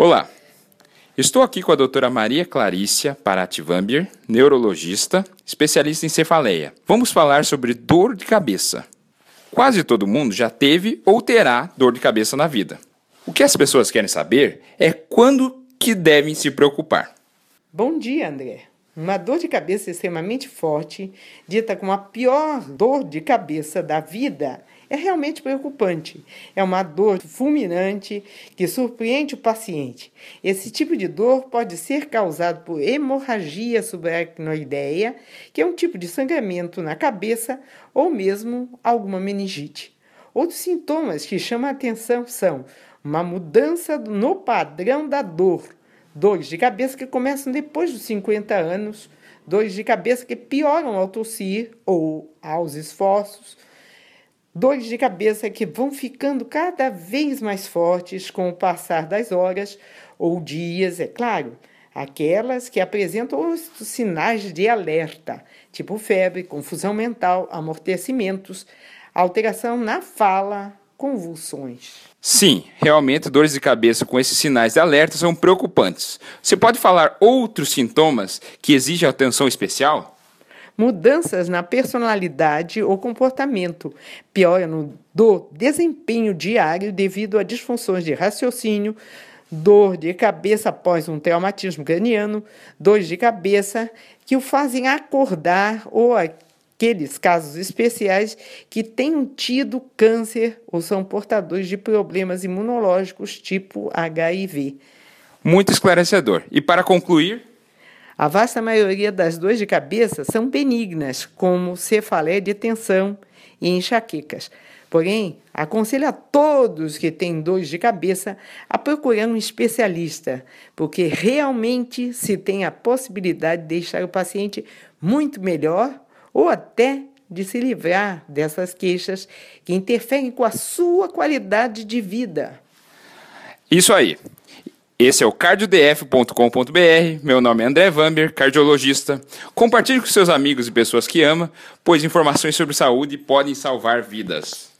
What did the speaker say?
Olá, estou aqui com a doutora Maria Clarícia Parativambier, neurologista, especialista em cefaleia. Vamos falar sobre dor de cabeça. Quase todo mundo já teve ou terá dor de cabeça na vida. O que as pessoas querem saber é quando que devem se preocupar. Bom dia, André. Uma dor de cabeça extremamente forte, dita como a pior dor de cabeça da vida, é realmente preocupante. É uma dor fulminante que surpreende o paciente. Esse tipo de dor pode ser causado por hemorragia subaracnoideia, que é um tipo de sangramento na cabeça, ou mesmo alguma meningite. Outros sintomas que chamam a atenção são uma mudança no padrão da dor, dores de cabeça que começam depois dos 50 anos, dores de cabeça que pioram ao tossir ou aos esforços, dores de cabeça que vão ficando cada vez mais fortes com o passar das horas ou dias, é claro. Aquelas que apresentam os sinais de alerta, tipo febre, confusão mental, amortecimentos, alteração na fala, convulsões. Sim, realmente dores de cabeça com esses sinais de alerta são preocupantes. Você pode falar outros sintomas que exigem atenção especial? mudanças na personalidade ou comportamento, piora no do desempenho diário devido a disfunções de raciocínio, dor de cabeça após um traumatismo craniano, dores de cabeça que o fazem acordar ou aqueles casos especiais que tenham tido câncer ou são portadores de problemas imunológicos tipo HIV. Muito esclarecedor. E para concluir, a vasta maioria das dores de cabeça são benignas, como cefaleia de tensão e enxaquecas. Porém, aconselho a todos que têm dores de cabeça a procurar um especialista, porque realmente se tem a possibilidade de deixar o paciente muito melhor ou até de se livrar dessas queixas que interferem com a sua qualidade de vida. Isso aí. Esse é o cardiodf.com.br. Meu nome é André Vamber, cardiologista. Compartilhe com seus amigos e pessoas que ama, pois informações sobre saúde podem salvar vidas.